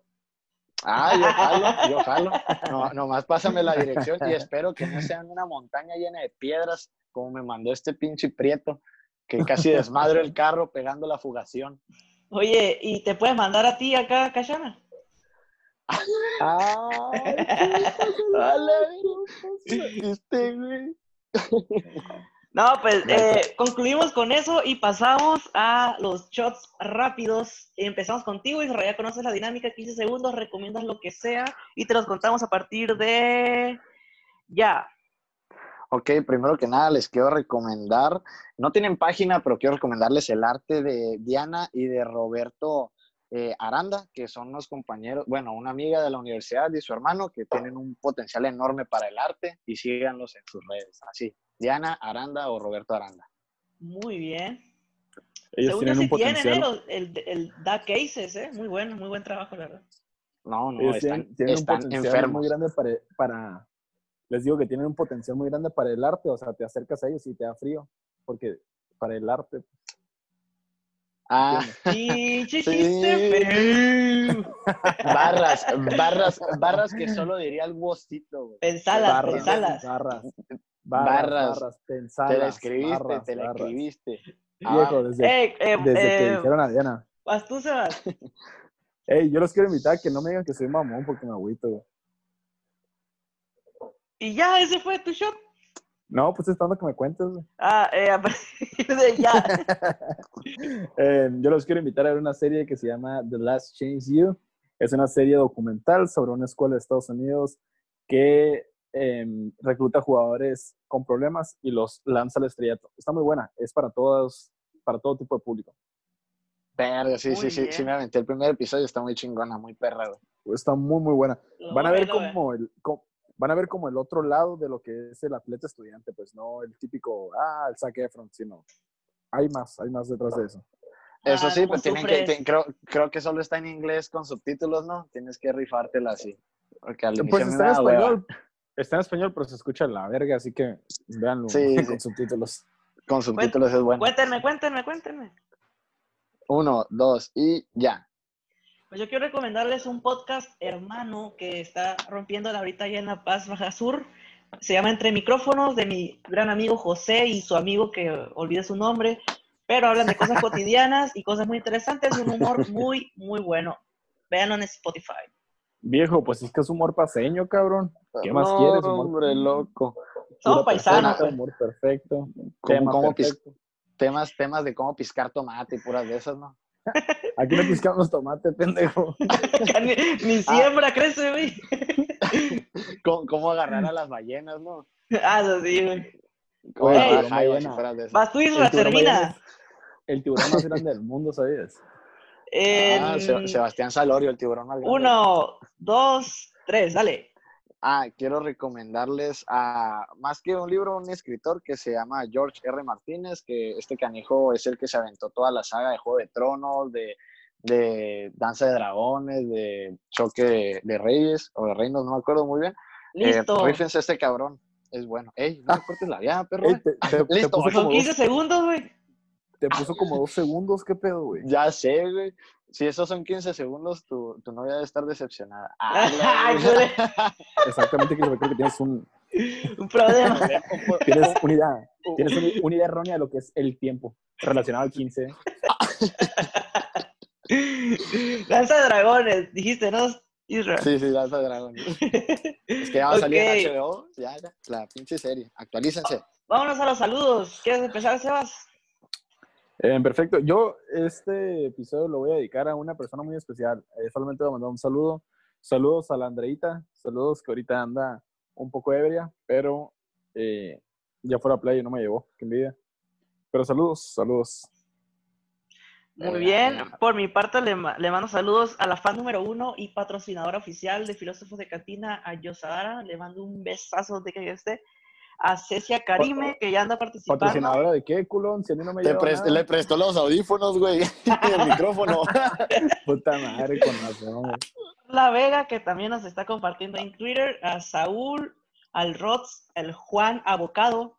Ah, yo jalo, [LAUGHS] yo jalo. No, nomás pásame la dirección y espero que no sean una montaña llena de piedras, como me mandó este pinche prieto, que casi desmadre el carro pegando la fugación. Oye, ¿y te puedes mandar a ti acá, Cayana? güey. No, pues eh, concluimos con eso y pasamos a los shots rápidos. Empezamos contigo, Israel, ya conoces la dinámica, 15 segundos, recomiendas lo que sea y te los contamos a partir de ya. Ok, primero que nada les quiero recomendar, no tienen página, pero quiero recomendarles el arte de Diana y de Roberto eh, Aranda, que son unos compañeros, bueno, una amiga de la universidad y su hermano que tienen un potencial enorme para el arte y síganlos en sus redes. Así, Diana Aranda o Roberto Aranda. Muy bien. Ellos Según tienen si un potencial. tienen, ¿eh? el, el, el Da Cases, ¿eh? Muy bueno, muy buen trabajo, la verdad. No, no, Ellos están, tienen, tienen un potencial enfermos. muy grande para, para, les digo que tienen un potencial muy grande para el arte, o sea, te acercas a ellos y te da frío, porque para el arte, Ah, [LAUGHS] Sí. chiste feo. barras, barras, barras que [LAUGHS] solo diría el wocito, güey. Pensalas, barras, pensalas. barras, Barras. barras, barras, Te la pensalas, escribiste, barras, te la barras. escribiste. Viejo, Ah, desde, Eh, eh, desde que eh, dijeron a Diana. vas tú, Sebas. [LAUGHS] Ey, yo los quiero invitar a que no me digan que soy mamón porque me agüito, güey. Y ya, ese fue tu shot. No, pues esperando que me cuentes. Ah, eh, a partir de ya. [LAUGHS] Eh, yo los quiero invitar a ver una serie que se llama The Last Change You. Es una serie documental sobre una escuela de Estados Unidos que eh, recluta jugadores con problemas y los lanza al estrellato. Está muy buena, es para todos, para todo tipo de público. Verga, sí, Muy sí, sí, sí, me aventé el primer episodio, está muy chingona, muy perra, güey. Está muy, muy buena. Van a ver como el, van a ver como el otro lado de lo que es el atleta estudiante, pues no el típico, ah, el Zac Efron, sino hay más, hay más detrás de eso. Eso Ah, sí, ¿cómo pues tienen que, te- creo, creo que solo está en inglés con subtítulos, ¿no? Tienes que rifártela así. Porque al inicio Pues está en hueva. español, está en español, pero se escucha la verga, así que véanlo Sí, [LAUGHS] con sí. subtítulos. Con subtítulos es bueno. Cuéntenme, cuéntenme, cuéntenme. Uno, dos y ya. Pues yo quiero recomendarles un podcast hermano que está rompiéndola ahorita allá en La Paz, Baja Sur. Se llama Entre Micrófonos, de mi gran amigo José y su amigo que olvide su nombre. Pero hablan de cosas [LAUGHS] cotidianas y cosas muy interesantes un humor muy, muy bueno. Véanlo en Spotify. Viejo, pues es que es humor paseño, cabrón. ¿Qué más quieres? Humor hombre, loco. Somos pura paisanos. humor perfecto. ¿Cómo- tema cómo pis- perfecto. Temas, temas de cómo piscar tomate y puras de esas, ¿no? Aquí no piscamos tomate, pendejo. Ni, ni siembra crece, güey. ¿Cómo, cómo agarrar a las ballenas, ¿no? Ah, eso sí, güey. Cómo Oye, agarrar tiburón jaivas y ballena. esas. Vas tú, Isra, El tiburón ballena termina. es El tiburón más grande del mundo, ¿sabías? Ah, Sebastián Salorio, el tiburón más grande. uno, dos, tres, dale. Ah, quiero recomendarles a, más que un libro, un escritor que se llama George R. Martínez, que este canijo es el que se aventó toda la saga de Juego de Tronos, de, de Danza de Dragones, de Choque de, de Reyes, o de Reinos, no me acuerdo muy bien. Listo. Eh, rífense este cabrón, es bueno. Ey, no me cortes la vida, perro. Ey, te, te- te [LAUGHS] Listo, puso Son como 15 dos, segundos, güey. te puso como dos segundos, ¿qué pedo, güey? Ya sé, güey. Si esos son 15 segundos, tu, tu novia debe estar decepcionada. [LAUGHS] Ah, Ay, Exactamente, creo que tienes un, Un problema. [LAUGHS] tienes una idea, tienes una, una idea errónea de lo que es el tiempo relacionado al 15. [LAUGHS] Danza de dragones, dijiste, ¿no? Isra. Sí, sí, Danza de Dragones. Es que ya va a salir Ok. en HBO, ya, ya, la pinche serie. Actualícense. Vámonos a los saludos. ¿Quieres empezar, Sebas? Eh, perfecto. Yo este episodio lo voy a dedicar a una persona muy especial. Eh, solamente voy a mandar un saludo. Saludos a la Andreita. Saludos que ahorita anda un poco ebria, pero eh, ya fuera a playa y no me llevó. Qué envidia. Pero saludos, saludos. Muy bien. Por mi parte, le, ma- le mando saludos a la fan número uno y patrocinadora oficial de Filósofos de Catina, a Yosara. Le mando un besazo de que esté. A Cecia Karime, que ya anda participando. ¿Patrocinadora de qué, culón? Si a mí no me lleva nada. le prestó los audífonos, güey, y [LAUGHS] el micrófono. [LAUGHS] Puta madre, con razón. La Vega, que también nos está compartiendo en Twitter, a Saúl, al Rods, el Juan Abocado,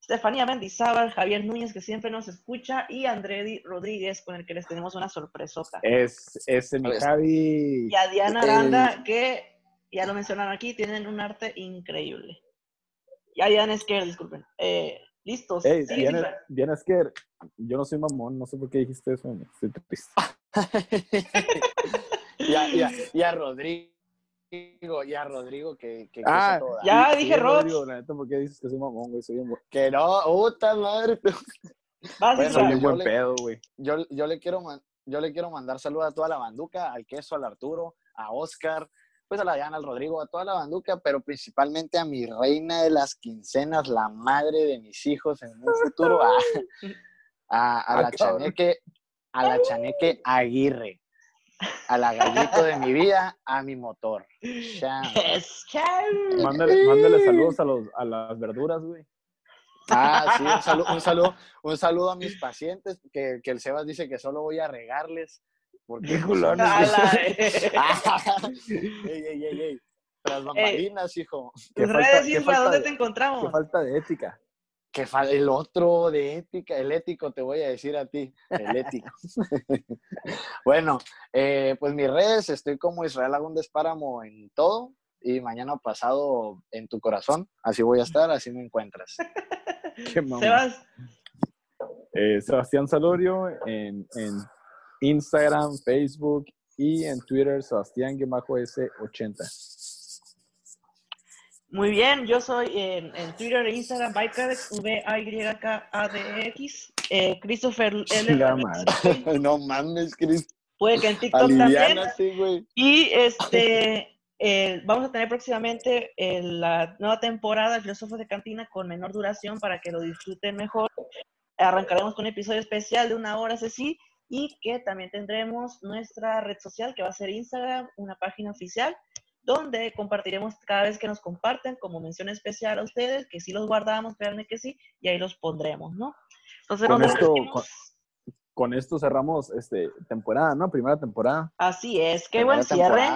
Estefanía Mendizábal, Javier Núñez, que siempre nos escucha, y Andredi Rodríguez, con el que les tenemos una sorpresota. Es, ese mi. Javi. Y a Diana el- Aranda, que ya lo mencionaron aquí, tienen un arte increíble. Y a Diana Esquer, disculpen. Eh, listos. Ey, Sí, Diana. Diana Esquer, yo no soy mamón, no sé por qué dijiste eso. Estoy triste. [LAUGHS] y, a, y a- y a Rodrigo, y a Rodrigo que, que, Ah, toda. ya Sí, dije. Rodrigo, La neta, ¿por qué dices que soy mamón, güey? Soy bu- Que no, puta madre. Vas, Bueno, soy yo buen le- pedo, güey. Yo, yo, le quiero yo le quiero mandar saludos a toda la banduca, al queso, al Arturo, a Oscar, pues a la Diana, al Rodrigo, a toda la banduca, pero principalmente a mi reina de las quincenas, la madre de mis hijos en un futuro, a, a, a Ah, la chaneque, a la chaneque Aguirre, a la gallito de mi vida, a mi motor. Mándale, mándale saludos a, los, a las verduras, güey. Ah, sí, un saludo, un saludo, [LAUGHS] un saludo a mis pacientes, que, que el Sebas dice que solo voy a regarles. Porque Qué culón, [LAUGHS] pues, [LAUGHS] eh. Ey, ey, ey, ey. Tras bambalinas, hijo. Qué falta- redes, qué falta ¿dónde de- te Qué encontramos? falta de ética. Que fa- el otro de ética, el ético, te voy a decir a ti, el ético. [LAUGHS] bueno, eh, pues mis redes, estoy como Israel Agúndez Páramo en todo y mañana pasado en tu corazón, así voy a estar, así me encuentras. Qué. Sebas, Eh, Sebastián Salorio en, en Instagram, Facebook y en Twitter, Sebastián-S80. Muy bien, yo soy en, en Twitter e Instagram, Bycadex, V-A-Y-K-A-D-X, eh, Christopher L. [LAUGHS] Madre. [LAUGHS] no mames, Cris, Puede que en TikTok también. Y este, [LAUGHS] eh, vamos a tener próximamente eh, la nueva temporada de Filósofos de Cantina con menor duración para que lo disfruten mejor. Arrancaremos con un episodio especial de una hora, ese sí, y que también tendremos nuestra red social que va a ser Instagram, una página oficial, donde compartiremos cada vez que nos comparten como mención especial a ustedes, que sí los guardamos, créanme que sí, y ahí los pondremos, ¿no? Entonces, con, esto, con, esto cerramos este, temporada, ¿no? Primera temporada. Así es, qué buen cierre.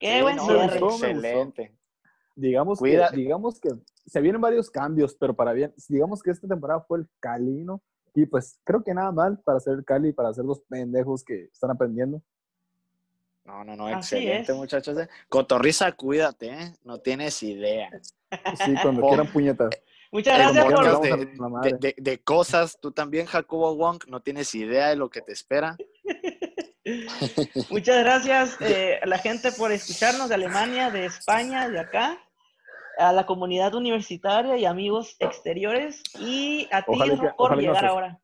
Qué buen cierre. Excelente. Digamos que, digamos que se vienen varios cambios, pero para bien, digamos que esta temporada fue el Cali, ¿no? Y pues creo que nada mal para ser el Cali, para ser los pendejos que están aprendiendo. No, no, no, excelente, muchachos. Eh. Cotorriza, cuídate, ¿eh? No tienes idea. Sí, cuando quieran puñetas. Muchas gracias por... De, de, cosas, tú también, Jacobo Wong, no tienes idea de lo que te espera. [LAUGHS] Muchas gracias [LAUGHS] eh, a la gente por escucharnos de Alemania, de España, de acá, a la comunidad universitaria y amigos exteriores y a ti por llegar ahora.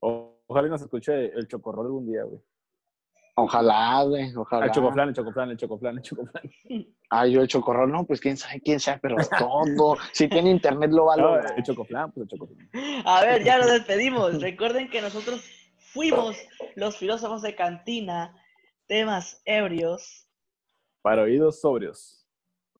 Ojalá nos escuche el chocorrol algún día, güey. Ojalá, güey, ojalá. El chocoflan, el chocoflan, el chocoflan, el chocoflan. [LAUGHS] Ah, yo el chocorrol, no, pues quién sabe, quién sabe, pero todo. si tiene internet lo va El chocoflan, pues el chocoflan. A ver, ya nos despedimos. Recuerden que nosotros fuimos los filósofos de cantina, temas ebrios. Para oídos sobrios.